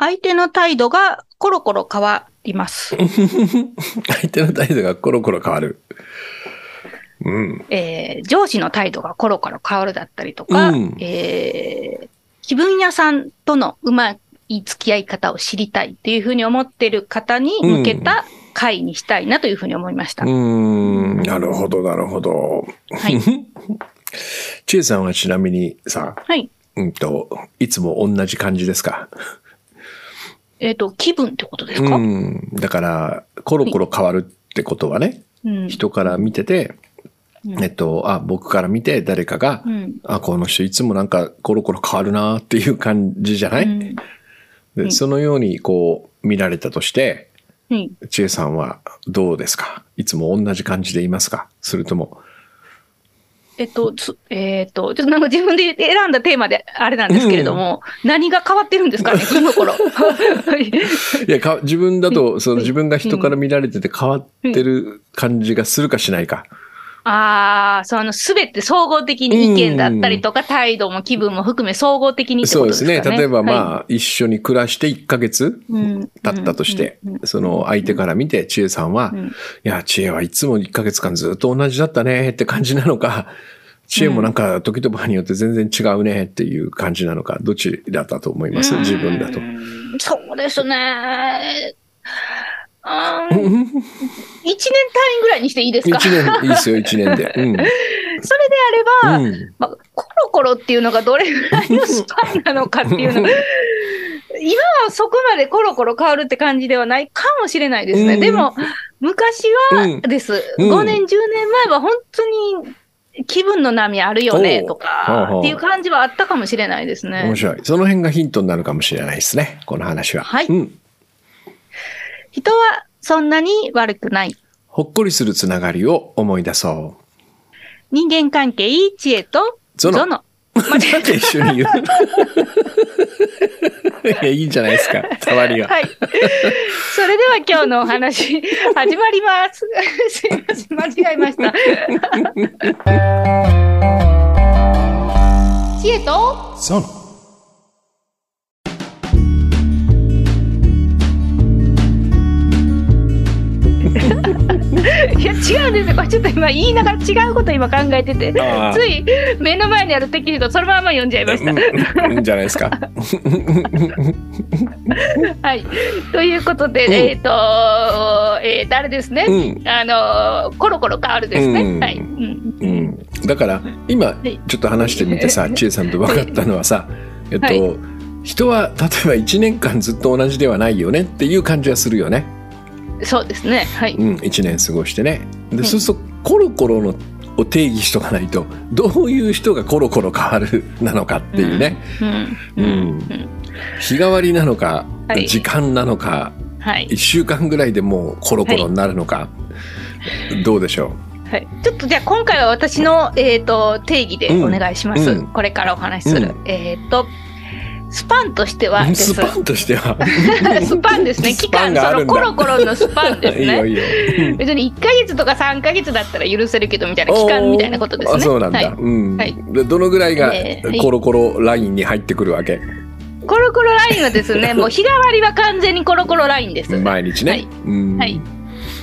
相手の態度がコロコロ変わります。相手の態度がコロコロ変わる。うん。えー上司の態度がコロコロ変わるだったりとか、うんえー気分屋さんとのうまい付き合い方を知りたいというふうに思っている方に向けた会にしたいなというふうに思いました。うーん、なるほど、なるほど。はい。ちえさんはちなみにさ、はい。うんと、いつも同じ感じですか？えっ、と、気分ってことですか、ううん。ん。だから、コロコロ変わるってことはね、人から見てて、うん。えっと、あ、僕から見て誰かが、うん。あ、この人いつもなんかコロコロ変わるなっていう感じじゃない、うん。でそのようにこう見られたとして、はいちえさんはどうですか？いつも同じ感じでいますか？それとも、えっと、つえっと、ちょっとなんか自分で選んだテーマであれなんですけれども、何が変わってるんですかね、この頃。は いいや、か自分だと、そのはい自分が人から見られてて変わってる感じがするかしないか。ああ、そのすべて総合的に意見だったりとか、態度も気分も含め総合的にってそうですね。ね。例えばまはあ、一緒に暮らして1ヶ月経ったとしてその相手から見て、ちえさんは、うん。いや、知恵はいつも1ヶ月間ずっと同じだったねって感じなのか、知恵もなんか時と場合によって全然違うねっていう感じなのか、どっちだったと思います？自分だと。う。んそうですね。あー一年単位ぐらいにしていいですか？一年、いいですよ、一年で。うん。それであれば、うんまあ、コロコロっていうのがどれぐらいのスパンなのかっていうの今はそこまでコロコロ変わるって感じではないかもしれないですね。うんでも、昔はです。うん5年、10年前は本当に気分の波あるよねとかっていう感じはあったかもしれないですね面。白い。その辺がヒントになるかもしれないですね。この話は。はいうん。人はそんなに悪くない。ほっこりするつながりを思い出そう。人間関係、知恵とゾノゾノ。なんで一緒に言う？いや、いいんじゃないですか。たまりが。はい。それでは今日のお話、始まります。すいません、間違えました。知恵とそう。いや、違うんですよ。これちょっと今言いながら違うこと今考えてて、つい目の前にあるテキストそのまま読んじゃいました。うんじゃないですか。はい。ということで、うんえっ、と、えー、誰ですね。うん。あのーコロコロ変わるですね。うんはい。うんうん。だから、今い、ちょっと話してみてさ、ちえさんと分かったのはさ、えっと、はい人は、例えば1年間ずっと同じではないよねっていう感じはするよね。そうですね。はい。うん、1年過ごしてね。で、んそうすると、コロコロのを定義しとかないと、どういう人がコロコロ変わるなのかっていうね。うん。うん。うんうん日替わりなのか、はい時間なのか、はい。1週間ぐらいでもうコロコロになるのか、どうでしょはい、ちょっとじゃあ今回は私の、えー、と定義でお願いします、うんうんこれからお話しする、うんえっ、とスパンとしてはうです。スパンとしては。スパンですね。期間そのコロコロのスパンですいいよね。いいよ。別に1ヶ月とか3ヶ月だったら許せるけどみたいな期間みたいなことですね。あそうなんだ。はい、うん。はい。でどのぐらいがコロコロラインに入ってくるわけ、コロコロラインはですね もう日替わりは完全にコロコロラインです。毎日ね。はい。うん。はい。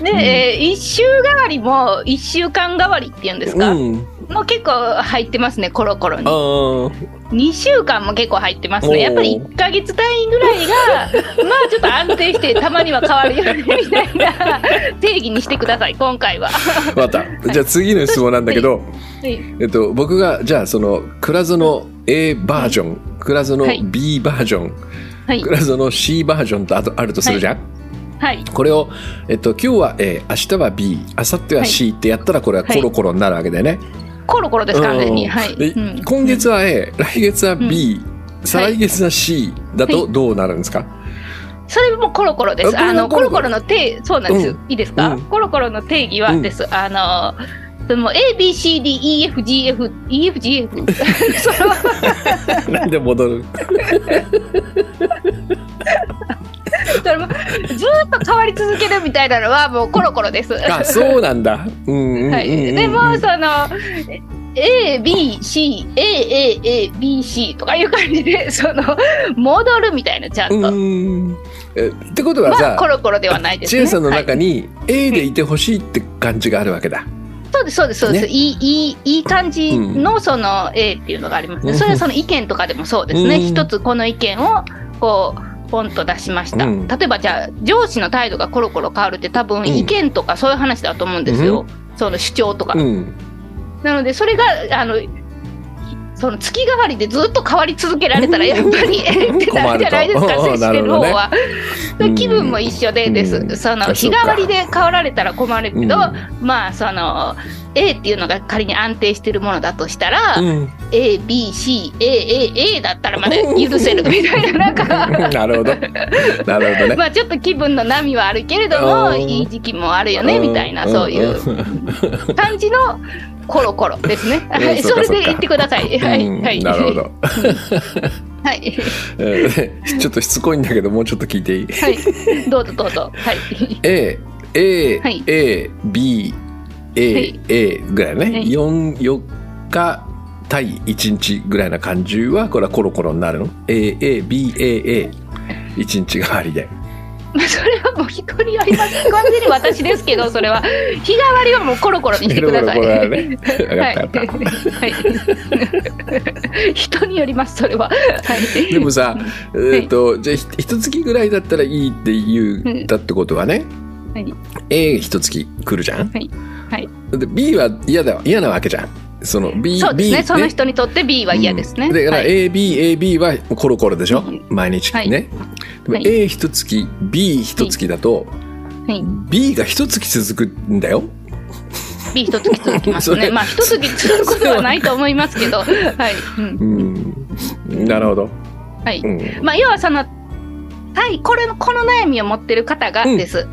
で、え1週替わりも1週間替わりっていうんですか、うん。もう結構入ってますねコロコロにあー2週間も結構入ってますね。やっぱり1ヶ月単位ぐらいが、まあちょっと安定してたまには変わるよねみたいな定義にしてください、今回は。わかった。じゃあ次の質問なんだけど、はいえっと、僕が、じゃあその、クラゾの A バージョン、クラゾのはい B バージョン、はいク。ラゾの C バージョンとあとあるとするじゃん、はい。これを、えっと、今日は A、明日は B、明後日は C ってやったらこれはコロコロになるわけだよね。コロコロです、完全に。うん。はい。今月は A、来月は B、再来月は C だとどうなるんですか、それもコロコロです。ああの、コロコロの定、そうなんです。うん。いいですか、うん。コロコロの定義はです。あの、その A, B, C, D, E, F, G, F, E, F, G, F なんで戻る？それもずーっと変わり続けるみたいなのはもうコロコロです。あ、そうなんだ。うんうんうんうん、はい、でもその A、B、C、A、A、A、B、C とかいう感じで、その、戻るみたいな、ちゃんと。うんえってことはまあ、さコロコロではないですね。さんの中はいに A でいてほしいって感じがあるわけだ。そうです、そうです、そうです。ねいい、いい、いい感じの、その、A っていうのがありますね。それはその意見とかでもそうですね。うん一つこの意見を、こう、ポンと出しました。うん例えば、じゃあ、上司の態度がコロコロ変わるって多分、ん意見とかそういう話だと思うんですよ。その主張とか。うん。なので、それが、あの、その月替わりでずっと変わり続けられたら、やっぱり、えってなるじゃないですか、接してる方は。うん。気分も一緒でです。うん。その日替わりで変わられたら困るけど、うん。まあ、その、A っていうのが仮に安定してるものだとしたら、うん。A、B、C、A、A、A だったらまだ許せるみたいな、なんか、なるほど。なるほどね。まあちょっと気分の波はあるけれども、うん。いい時期もあるよね、みたいな、そういううん。感じのコロコロですね。う んはい、それで言ってください。はい、うんはい。なるほど。はい、えーちょっとしつこいんだけど、もうちょっと聞いていい？はい、どうぞどうぞ。はい。A、A、はい A、B、は A い、A ぐらいね。はい4、4日対1日ぐらいな感じは、これはコロコロになるの ?A、A、B、A、A。1日代わりで。まあそれはもう人によります。完全に私ですけど、それは。日替わりはもうコロコロにしてください。ねはい。はい。人によります、それは。はい。でもさ、えっと、じゃあ、ひ一月ぐらいだったらいいって言ったってことはね、はい A 一月来るじゃんはい。はい。で B は嫌だ嫌なわけじゃん。その B、そうですねその人にとって B は嫌ですね。うんだからはい A、B、A、B はコロコロでしょ、うん毎日ね。はいでもはい A 一月、B 一月だと、はい B が一月続くんだよ。B 一月続きますね。まあ一月続くことはないと思いますけど、はい。うんうん。なるほど。はい。うん。まあ要はその、はい、これのこの悩みを持ってる方がです。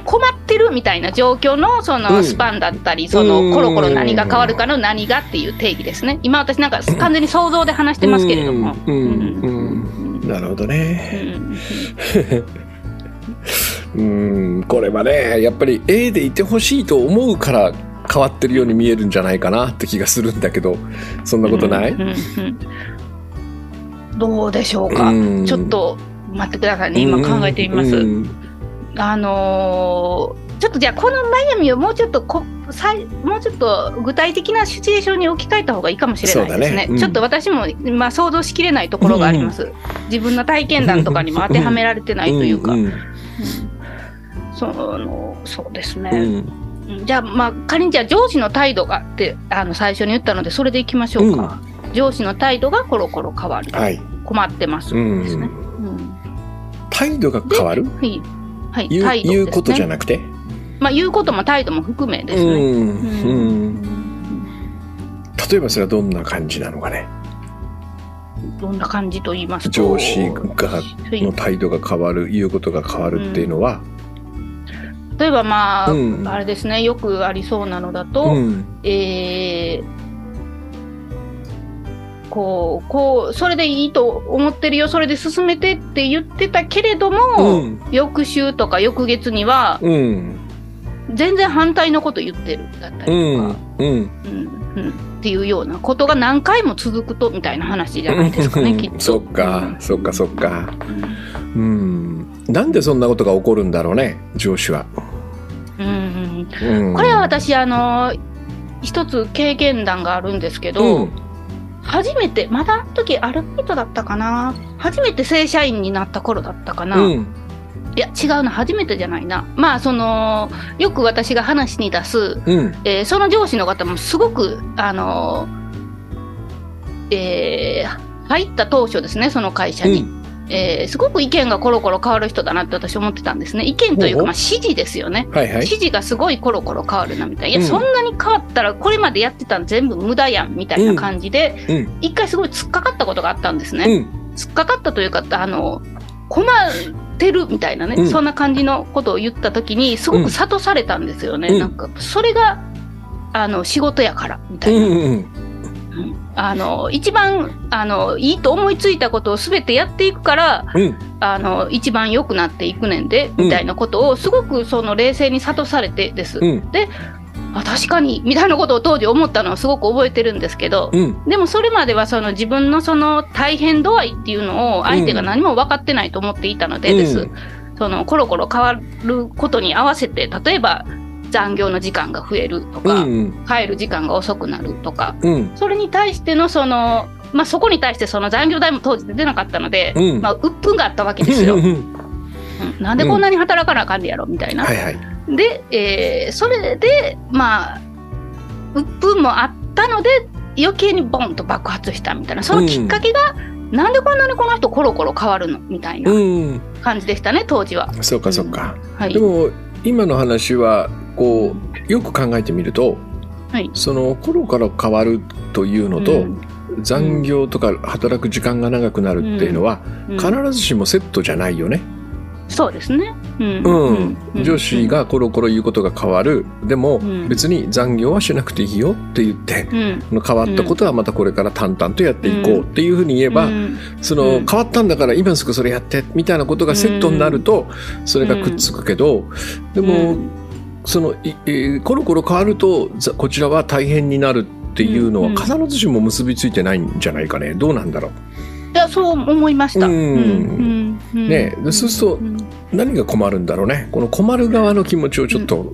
困ってるみたいな状況のそうん。のスパンだったり、そうん。のコロコロ何が変わるかの何がっていう定義ですね。今私なんか完全に想像で話してますけれども。うん。うん。うん。なるほどね。うん。うん、これはね、やっぱり A でいてほしいと思うから変わってるように見えるんじゃないかなって気がするんだけど、そんなことない、うん。うん。うん。どうでしょうか。うん。ちょっと待ってくださいね。今考えてみます。うんあのーちょっとじゃあこの悩みをもうちょっとこさいもうちょっと具体的なシチュエーションに置き換えた方がいいかもしれないですね。ねうんちょっと私も、まあ、想像しきれないところがあります。自分の体験談とかにも当てはめられてないというか。んうんそのそうですうね。んじゃあ、まあ、仮にじゃあ上司の態度がってあの最初に言ったのでそれでいきましょうか。上司の態度がコロコロ変わる。はい。困ってます。うんですね。うん態度が変わる？はい。はい、言うね。言うことじゃなくて？まあ、言うことも態度も含めですね。うんううん。ん例えばそれはどんな感じなのかね？どんな感じと言いますと？上司がはいの態度が変わる言うことが変わるっていうのは、例えばまあ、うん。あれですね。よくありそうなのだと、うん。えーこうこうそれでいいと思ってるよそれで進めてって言ってたけれども、うん。翌週とか翌月にはうん。全然反対のこと言ってるだったりとか、うん。うん。うん。うん。っていうようなことが何回も続くとみたいな話じゃないですかねきっと。そっか、そっかそっか。うん。なんでそんなことが起こるんだろうね上司は、うん。これは私あの一つ経験談があるんですけど、うん初めてまだあの時アルバイトだったかな？初めて正社員になった頃だったかな、いうん。や違うな。初めてじゃないな。まあそのよく私が話に出す、うん。えーその上司の方もすごくあのえー入った当初ですねその会社に、えーすごく意見がコロコロ変わる人だなって私思ってたんですね。意見というか、まあ、指示ですよね。はいはい。指示がすごいコロコロ変わるなみたいな、いや、うん。そんなに変わったら、これまでやってたの全部無駄やんみたいな感じで、うん。一回すごい突っかかったことがあったんですね。うん。突っかかったというか、あの、困ってるみたいなね、うん。そんな感じのことを言ったときに、すごく諭されたんですよね。うん。なんか、それが、あの、仕事やから、みたういな。んうんうんあの、一番、あの、いいと思いついたことをすべてやっていくから、うん。あの、一番良くなっていくねんで、みたいなことを、すごくその冷静に諭されてです。うん。あ確かにみたいなことを当時思ったのをすごく覚えてるんですけど、うん。でもそれまではその自分のその大変度合いっていうのを相手が何も分かってないと思っていたのでです、うん。そのコロコロ変わることに合わせて例えば残業の時間が増えるとうか、ん。帰る時間が遅くなるとかうん。それに対してのそのまあそこに対してその残業代も当時出なかったので、うんまあ鬱憤があったわけですよ。うんうんなんでこんなに働かなあかんねやろみたいな。はいはい。で、えーそれでまあ鬱憤もあったので余計にボンと爆発したみたいなそのきっかけが、なんでこんなにこの人コロコロ変わるのみたいなうん。感じでしたね当時は。そうかそうか。はい、でも今の話はこうよく考えてみると、はい。その頃から変わるというのと、うん。残業とか働く時間が長くなるっていうのは、うん。必ずしもセットじゃないよね。そうですね。うん。うん。上司、がコロコロ言うことが変わる。でもうん。別に残業はしなくていいよって言ってうん。変わったことはまたこれから淡々とやっていこうっていうふうに言えば、うん。そのうん。変わったんだから今すぐそれやってみたいなことがセットになるとそれがくっつくけどでもうんそのいえーコロコロ変わるとざこちらは大変になるっていうのはうん必ずしも結びついてないんじゃないかね。どうなんだろいやそう思いました。うん。うんうねでそうするとうん何が困るんだろうね。この困る側の気持ちをちょっと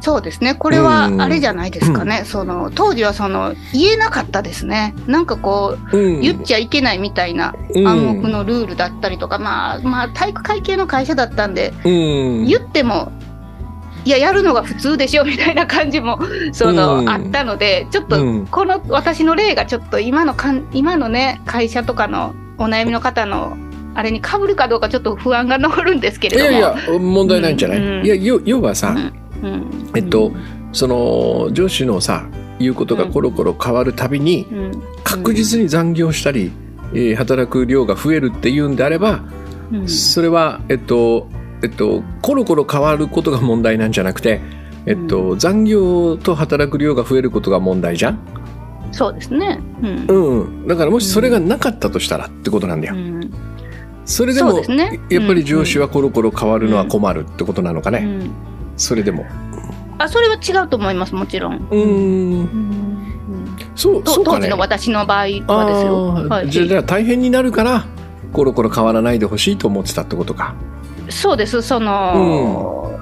そうですね。これはうん。あれじゃないですかね。その当時はその言えなかったですね。なんかこううん。言っちゃいけないみたいなうん。暗黙のルールだったりとか、まあまあ体育会系の会社だったんで、うん。言っても。いややるのが普通でしょみたいな感じもその、うんあったのでちょっとうん。この私の例がちょっと今のかん今のね会社とかのお悩みの方のあれにかぶるかどうかちょっと不安が残るんですけいれども。やいや問題ないんじゃない、うん。いや要要はさ、うん。うん。えっとその上司のさ言うことがコロコロ変わるたびにうん。確実に残業したり、えー働く量が増えるっていうんであれば、うん。それはえっとえっとコロコロ変わることが問題なんじゃなくて、えっと残業と働く量が増えることが問題じゃん、そうですね。うんうん、だからもしそれがなかったとしたらってことなんだよ。うんそれでもねやっぱり上司はコロコロ変わるのは困るってことなのかね、うんそれでも。あそれは違うと思いますもちろん。うーんそうそうかね当時の。私の場合はですよ。はいじゃあじゃあ大変になるからコロコロ変わらないでほしいと思ってたってことか。そうですその、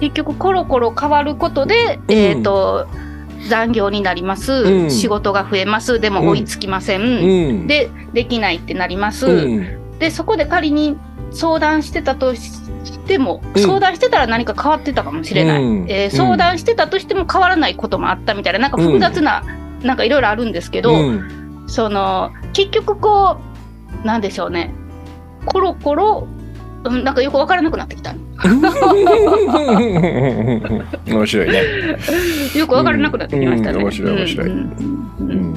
結局コロコロ変わることで、えっ、と残業になります、うん。仕事が増えます。でも追いつきません、うん。でできないってなります、うん、でそこで仮に相談してたとしても、うん。相談してたら何か変わってたかもしれない、うん。えー相談してたとしても変わらないこともあったみたいななんか複雑な、なんかいろいろあるんですけど、うん。その結局こうなんでしょうね。コロコロ、うん、なんかよく分からなくなってきた。面白いね。よく分からなくなってきましたね。うん面白い面白い。うんうんううん。ん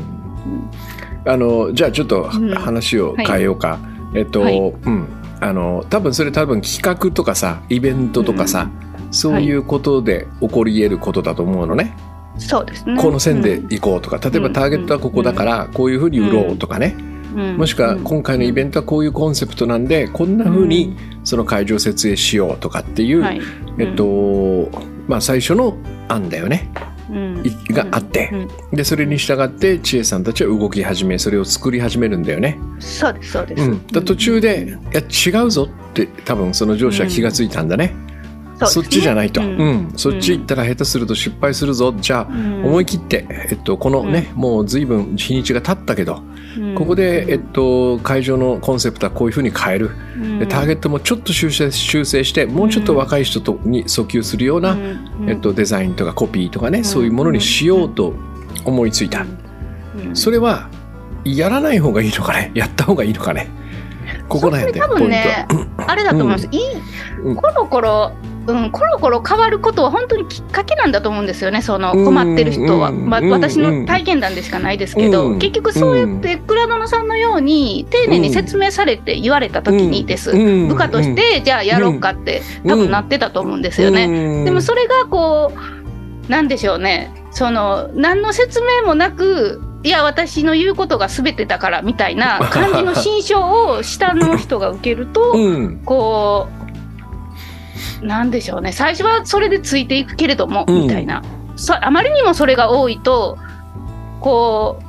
あのじゃあちょっとうん。話を変えようか。えっと、はい。うん。あの多分それ多分企画とかさイベントとかさ、そういうことで起こり得ることだと思うのね。そうですね。この線で行こうとか、例えばターゲットはここだからこういうふうに売ろうとかね、うん、もしくは今回のイベントはこういうコンセプトなんでこんなふうにその会場設営しようとかっていう、はい。えっとまあ最初の案だよね。があって。うん。でそれに従って千恵さんたちは動き始めそれを作り始めるんだよね。そうですそうです。うん、だ途中で「いや違うぞ」って多分その上司は気がついたんだね。そっちじゃないと、うん。そっち行ったら下手すると失敗するぞ。じゃあ思い切って、えっと、このね、もう随分日にちが経ったけど、ここで、えっと、会場のコンセプトはこういうふうに変える、でターゲットもちょっと修正修正してもうちょっと若い人とに訴求するような、えっと、デザインとかコピーとかね、そういうものにしようと思いついた、それはやらない方がいいのかね？やった方がいいのかね？ここなんやで、多分ねポイントは。あれだと思います、いいうん。コロコロ、うん、コロコロ変わることは本当にきっかけなんだと思うんですよね、その困ってる人は。まあ、私の体験談でしかないですけど、うん。結局そうやって倉野さんのように丁寧に説明されて言われた時にです、うん部下としてじゃあやろうかって多分なってたと思うんですよね。うん。でもそれがこうなんでしょうね。その何の説明もなくいや私の言うことが全てだからみたいな感じの 心象を下の人が受けると、うん。こなんでしょうね。最初はそれでついていくけれども、みたいな。あまりにもそれが多いとこう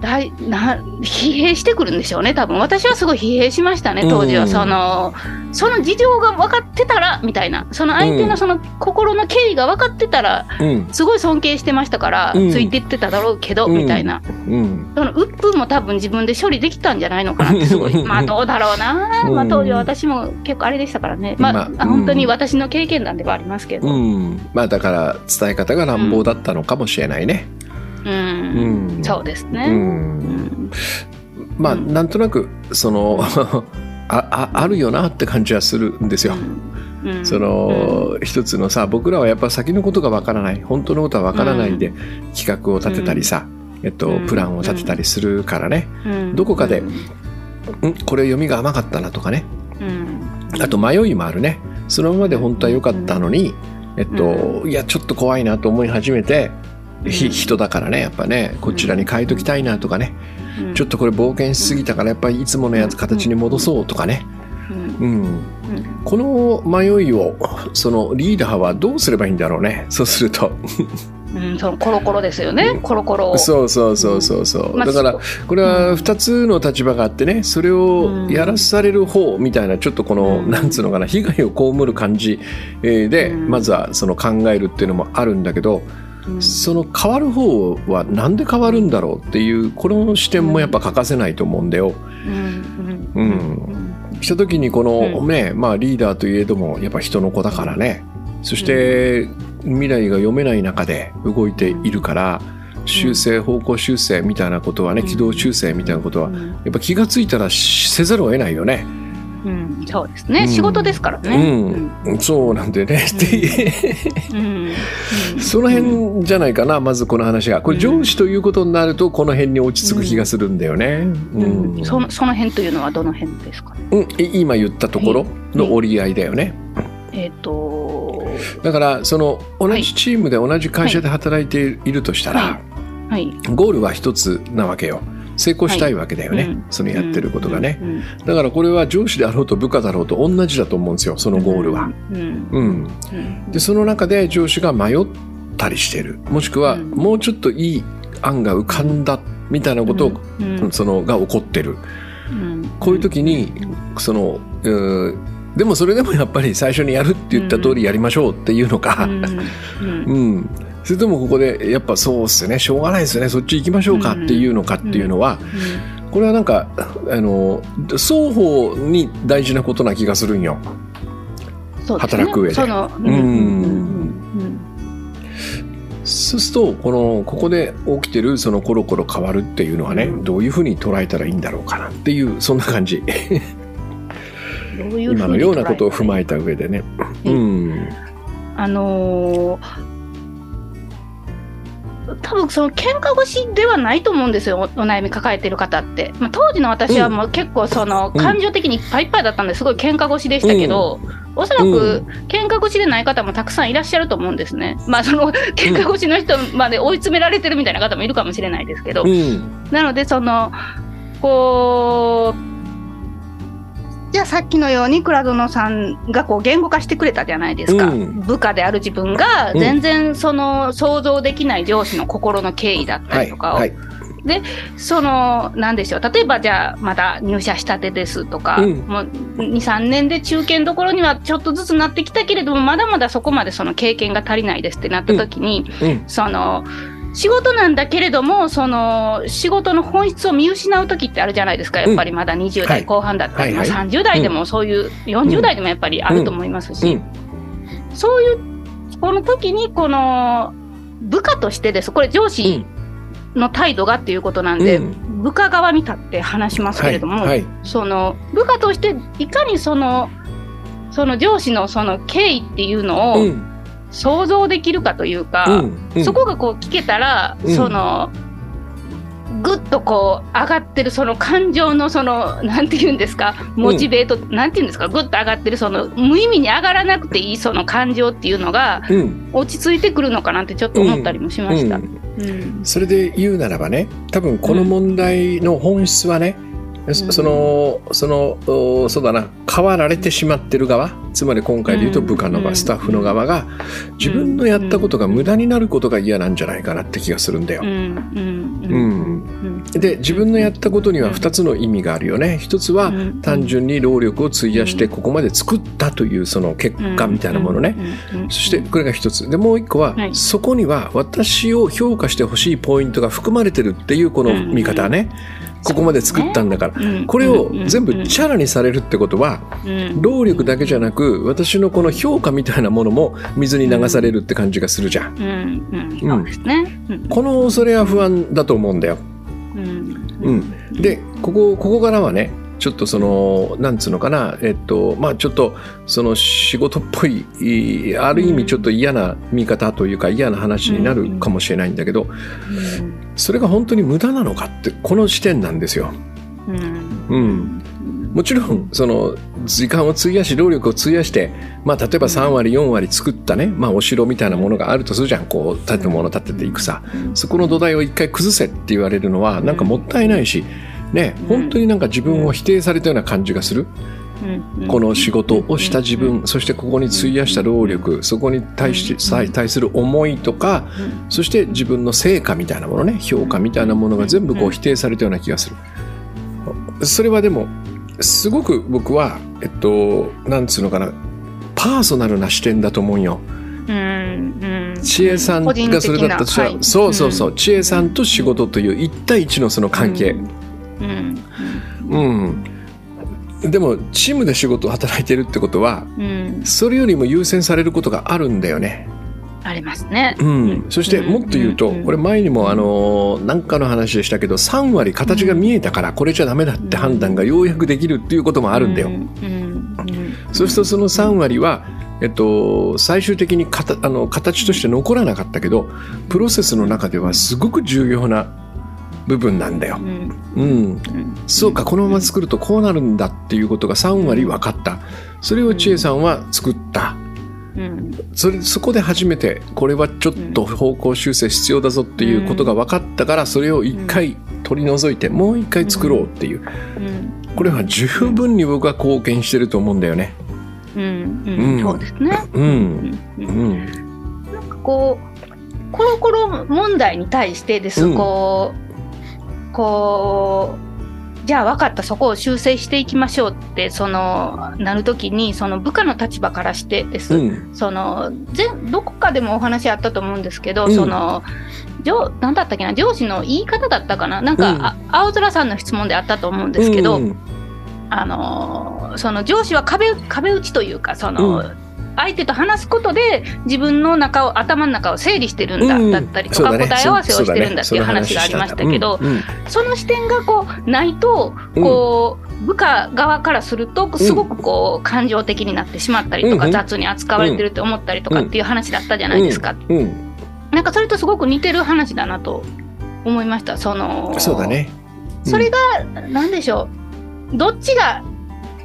だいな疲弊してくるんでしょうね多分。私はすごい疲弊しましたね当時は、そのその事情が分かってたらみたいな。その相手のその心の経緯が分かってたら、うん、すごい尊敬してましたから、うん、ついてってただろうけど、みたいな、うん、その鬱憤も多分自分で処理できたんじゃないのかなって すごい。まあどうだろうな、まあ、当時は私も結構あれでしたからね、まあ、まあ、本当に私の経験談ではありますけど、まあだから伝え方が乱暴だったのかもしれないね。うん、そうですね。まあ、なんとなくその ああるよなって感じはするんですよ。その、一つのさ僕らはやっぱ先のことがわからない。本当のことはわからないで企画を立てたりさ、えっと、プランを立てたりするからね、どこかで、ん。これ読みが甘かったなとかね、あと迷いもあるね。そのままで本当は良かったのに、えっと、いやちょっと怖いなと思い始めて人だからねやっぱねこちらに変えときたいなとかね、うん、ちょっとこれ冒険しすぎたからやっぱりいつものやつ形に戻そうとかね、うん、うん、この迷いをそのリーダーはどうすればいいんだろうね。そうすると。うん、そのコロコロですよね、コロコロそうそうそうそうそう、だからこれは2つの立場があってねそれをやらされる方みたいなちょっとこの、うん、なんつうのかな被害を被る感じで、まずはその考えるっていうのもあるんだけど、その変わる方はなんで変わるんだろうっていうこの視点もやっぱ欠かせないと思うんだよ。うん、した時にこのね、まあリーダーといえどもやっぱ人の子だからね。そして未来が読めない中で動いているから修正方向修正みたいなことはね軌道修正みたいなことはやっぱ気が付いたらせざるを得ないよね。うん、そうですね、うん、仕事ですからね。うん、そうなんでね。うん、その辺じゃないかな、まずこの話が。これ上司ということになると、この辺に落ち着く気がするんだよね。うん。そのその辺というのはどの辺ですか、うん、今言ったところの折り合いだよね。えっ、とだからその同じチームで同じ会社で働いているとしたら、はい。はい、ゴールは一つなわけよ。成功したいわけだよね、はい、そのやってることがね、だからこれは上司であろうと部下だろうと同じだと思うんですよそのゴールは。うんでその中で上司が迷ったりしてる。もしくはもうちょっといい案が浮かんだみたいなことを、そのが起こってる。こういう時にそのでもそれでもやっぱり最初にやるって言った通りやりましょうっていうのか、うんそれともここでやっぱそうっすね。しょうがないですね。そっち行きましょうかっていうのかっていうのは、これはなんかあの双方に大事なことな気がするんよ、ね、働く上で。そうするとこのここで起きてるそのコロコロ変わるっていうのはね、どういうふうに捉えたらいいんだろうかなっていうそんな感じ。今のようなことを踏まえた上でね。うん、あのー多分その喧嘩腰ではないと思うんですよ、お悩み抱えてる方って。まあ、当時の私はもう結構その感情的にいっぱいいっぱいだったんですごい喧嘩腰でしたけど、うん、おそらく喧嘩腰でない方もたくさんいらっしゃると思うんですね。まあその喧嘩腰の人まで追い詰められてるみたいな方もいるかもしれないですけど。うん、なのでそのこうじゃあさっきのように倉園さんがこう言語化してくれたじゃないですか、うん、部下である自分が全然その想像できない上司の心の経緯だったりとかを、はいはい、でそのなんでしょう。例えばじゃあまだ入社したてですとか、うん、もう23年で中堅どころにはちょっとずつなってきたけれどもまだまだそこまでその経験が足りないですってなった時に、うん、その。仕事なんだけれども、その仕事の本質を見失う時ってあるじゃないですか、やっぱりまだ20代後半だったり、うんはい、まあ、30代でもそういう、うん、40代でもやっぱりあると思いますし、うん、そういう、この時に、この部下としてです、これ、上司の態度がっていうことなんで、部下側に立って話しますけれども、はい。はい、その部下としていかにその、その上司のその経緯っていうのを、想像できるかというか、うんうん、そこがこう聞けたら、うん、そのぐっとこう上がってるその感情のそのなんて言うんですかモチベート、うん、なんて言うんですかぐっと上がってるその無意味に上がらなくていいその感情っていうのが、落ち着いてくるのかなってちょっと思ったりもしました。それで言うならばね多分この問題の本質はね、そのそのそうだな。変わられてしまってる側。つまり今回で言うと部下の側、スタッフの側が自分のやったことが無駄になることが嫌なんじゃないかなって気がするんだよ。で自分のやったことには2つの意味があるよね。一つは単純に労力を費やしてここまで作ったというその結果みたいなものね。そしてこれが一つ。でもう一個は、そこには私を評価してほしいポイントが含まれてるっていうこの見方ね。ここまで作ったんだから、ね、これを全部チャラにされるってことは、労力だけじゃなく私のこの評価みたいなものも水に流されるって感じがするじゃん。この恐れは不安だと思うんだよ。うん、でここここからはねちょっとそのなんつうのかなえっとまあちょっとその仕事っぽいある意味ちょっと嫌な見方というか嫌な話になるかもしれないんだけど、それが本当に無駄なのかってこの視点なんですよ。うん、うん。もちろんその時間を費やし労力を費やして、まあ、例えば3割4割作ったね、まあ、お城みたいなものがあるとするじゃん。こう建物建てていくさ。そこの土台を一回崩せって言われるのはなんかもったいないしね、本当になんか自分を否定されたような感じがする。この仕事をした自分、そしてここに費やした労力、そこに対し対する思いとか、そして自分の成果みたいなものね、評価みたいなものが全部こう否定されたような気がする。それはでも、すごく僕は、えっと、なんつうのかな、パーソナルな視点だと思うよ。知恵さんがそれだったとしたら、はい、そうそうそう、知恵さんと仕事という一対一のその関係。うん、うん、でもチームで仕事を働いてるってことは、うん、それよりも優先されることがあるんだよね。ありますね。うん、そしてもっと言うと、これ前にもあの何かの話でしたけど3割形が見えたからこれじゃダメだって判断がようやくできるっていうこともあるんだよ。そうするとその3割はえっと、最終的にかたあの形として残らなかったけどプロセスの中ではすごく重要な部分なんだよ。うん、うん、そうかこのまま作るとこうなるんだっていうことが3割分かった。それを千恵さんは作った。うん、それそこで初めてこれはちょっと方向修正必要だぞっていうことが分かったからそれを一回取り除いてもう一回作ろうっていう。これは十分に僕は貢献してると思うんだよね。うん、うん、そうですね。うん、うん、なんかこうコロコロ問題に対してです、こうこうじゃあ分かったそこを修正していきましょうってそのなる時にその部下の立場からしてです、うん、そのぜどこかでもお話あったと思うんですけど、うん、その上何だったっけな上司の言い方だったかな。なんか、うん、青空さんの質問であったと思うんですけど、あのその上司は壁壁打ちというかその、相手と話すことで自分の中を頭の中を整理してるんだ、うん、だったりとか、ね、答え合わせをしてるんだっていう話がありましたけど、その視点がこうないとこう、部下側からするとすごくこう感情的になってしまったりとか、雑に扱われてるって思ったりとかっていう話だったじゃないですか。なんかそれとすごく似てる話だなと思いました。そのそうだね、それが何でしょう。どっちが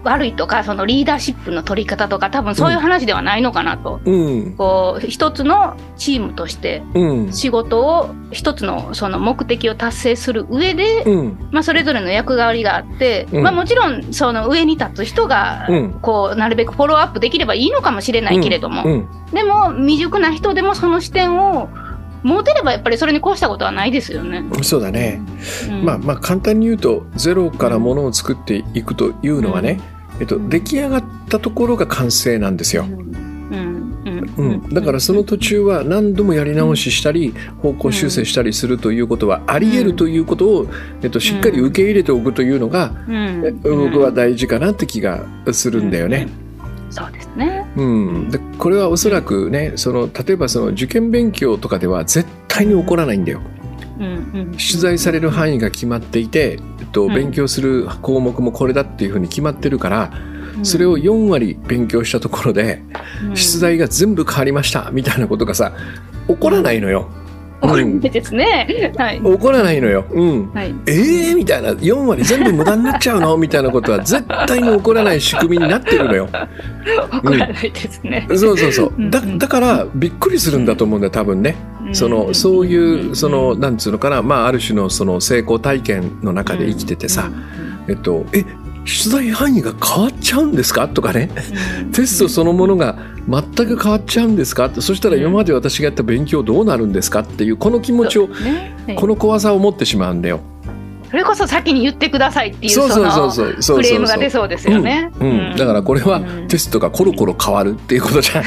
悪いとかそのリーダーシップの取り方とか多分そういう話ではないのかなと、うん、こう一つのチームとして仕事を一つのその目的を達成する上で、うん、まあ、それぞれの役割があって、うん、まあ、もちろんその上に立つ人がこうなるべくフォローアップできればいいのかもしれないけれども、でも未熟な人でもその視点を持てればやっぱりそれに越したことはないですよね。そうだね。うん、まあまあ簡単に言うとゼロからものを作っていくというのはね、うん、えっと出来上がったところが完成なんですよ。うん、だからその途中は何度もやり直ししたり方向修正したりするということはあり得るということを、えっと、しっかり受け入れておくというのが、僕は大事かなって気がするんだよね。そうですね、うん、でこれはおそらくねその例えばその受験勉強とかでは絶対に起こらないんだよ。うんうん、取材される範囲が決まっていて、えっと、勉強する項目もこれだっていうふうに決まってるから、うん、それを4割勉強したところで、うん、出題が全部変わりましたみたいなことがさ起こらないのよ。怒らないですね。はい。怒らないのよ。うん。はい、ええー、みたいな、4割全部無駄になっちゃうの？みたいなことは絶対に起こらない仕組みになってるのよ。怒らないですね。うん、そうそうそう。だ、だからびっくりするんだと思うんだよ、多分ね。その、そういう、その、なんつうのかな、まあ、ある種のその成功体験の中で生きててさ、えっと、え、出題範囲が変わっちゃうんですか？とかね、テストそのものが全く変わっちゃうんですか？そしたら今まで私がやった勉強どうなるんですか？っていうこの気持ちを、ね、この怖さを持ってしまうんだよ。それこそ先に言ってくださいっていうそのフレームが出そうですよね。うん、だからこれはテストがコロコロ変わるっていうことじゃん。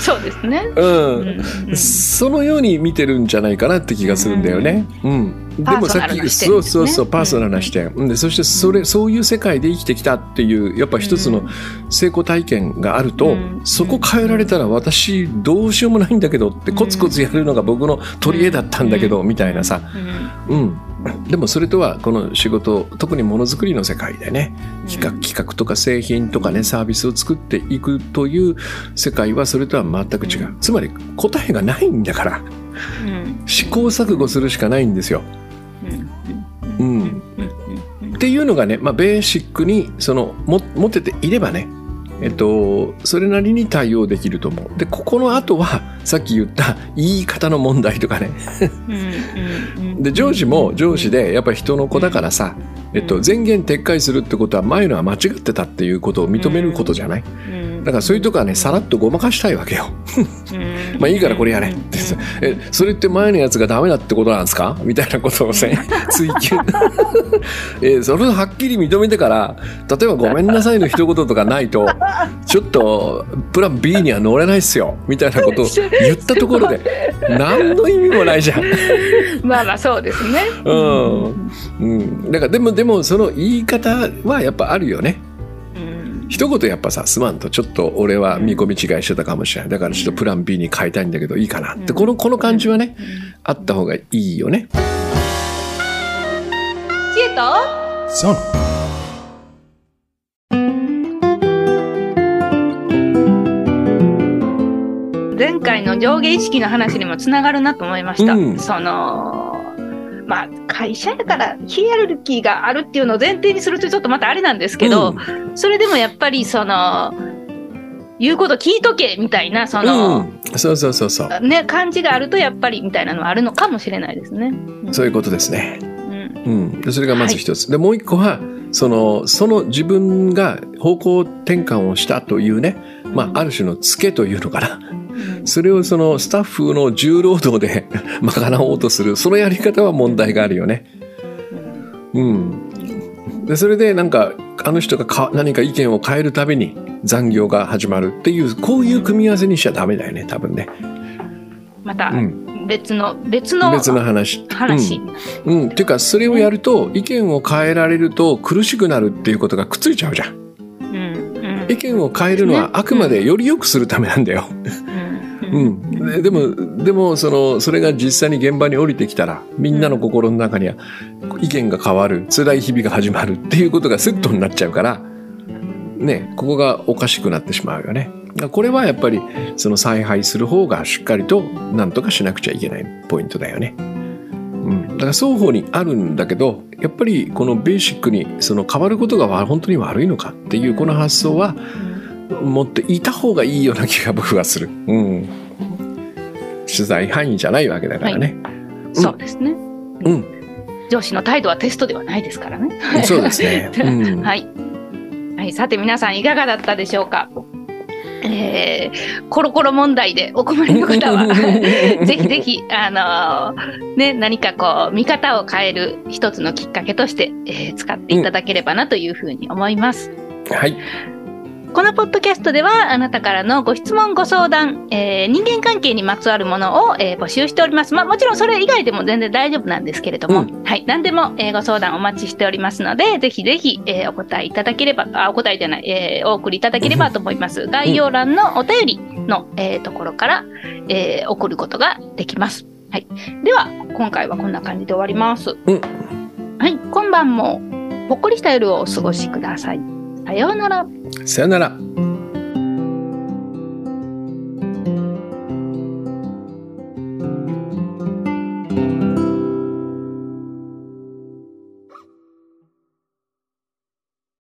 そうですね。うん、そのように見てるんじゃないかなって気がするんだよね。うん。でもさっき、そうそうそうパーソナルな視点、うん、でそしてそれそういう世界で生きてきたっていうやっぱ一つの成功体験があると、そこ変えられたら私どうしようもないんだけどってコツコツやるのが僕の取り柄だったんだけど、みたいなさ、うん。でもそれとはこの仕事特にものづくりの世界でね企画企画とか製品とかねサービスを作っていくという世界はそれとは全く違う。つまり答えがないんだから、試行錯誤するしかないんですよ。うん、っていうのがね、まあ、ベーシックにそのも持てていればね。えっと、それなりに対応できると思う。で、ここの後は、さっき言った言い方の問題とかね。で、上司も上司で、やっぱり人の子だからさ、えっと、前言撤回するってことは前のは間違ってたっていうことを認めることじゃない、だからそういうとこはねさらっとごまかしたいわけよ。まあいいからこれやれ。ってえそれって前のやつがダメだってことなんですか？みたいなことをね 追求。えそれをはっきり認めてから例えば「ごめんなさい」の一言とかないとちょっとプラン B には乗れないっすよ。みたいなことを言ったところで何の意味もないじゃん。まあまあそうですね。うん、うん、だからでもでもその言い方はやっぱあるよね。一言やっぱさすまんとちょっと俺は見込み違いしてたかもしれない。だからちょっとプラン B に変えたいんだけどいいかなって。このこの感じはねあった方がいいよね。知恵とそう。前回の上下意識の話にもつながるなと思いました。うん、そのまあ、会社やからヒエラルキーがあるっていうのを前提にするとちょっとまたあれなんですけど、うん、それでもやっぱりその言うこと聞いとけみたいなその、うん、そうそうそうそう。ね感じがあるとやっぱりみたいなのはあるのかもしれないですね。うん、そういうことですね。うん、うん、それがまず一つ、はい、でもう一個はそのその自分が方向転換をしたというね、まあ、ある種のツケというのかな。それをそのスタッフの重労働で 賄おうとする、そのやり方は問題があるよね。うん。で、それでなんか、あの人がか何か意見を変えるたびに残業が始まるっていう、こういう組み合わせにしちゃダメだよね、多分ね。また、別の、別の別の話。話。うん。うん。っていうか、それをやると、意見を変えられると苦しくなるっていうことがくっついちゃうじゃん。うん。意見を変えるのはあくまでより良くするためなんだよ。うん、でもでもそのそれが実際に現場に降りてきたらみんなの心の中には意見が変わる辛い日々が始まるっていうことがセットになっちゃうからねここがおかしくなってしまうよね。これはやっぱりその采配する方がしっかりと何とかしなくちゃいけないポイントだよね。うん、だから双方にあるんだけどやっぱりこのベーシックにその変わることが本当に悪いのかっていうこの発想は持っていた方がいいような気が僕はする。うん。取材範囲じゃないわけだからね。はいうん、そうですね。うん。上司の態度はテストではないですからね。そうですね。うん、はい。はい。さて皆さんいかがだったでしょうか？えー、コロコロ問題でお困りの方は ぜひぜひ、あのー、ね、何かこう、見方を変える一つのきっかけとして、えー、使っていただければなというふうに思います。うん、はい。このポッドキャストではあなたからのご質問ご相談、えー、人間関係にまつわるものを、えー、募集しております。まあもちろんそれ以外でも全然大丈夫なんですけれども、うん、はい、何でも、えー、ご相談お待ちしておりますので、ぜひぜひ、えー、お答えいただければ、あ、お答えじゃない、えー、お送りいただければと思います。概要欄のお便りの、えー、ところから、えー、送ることができます。はい。では、今回はこんな感じで終わります。うん、はい、今晩もほっこりした夜をお過ごしください。さようなら。さようなら。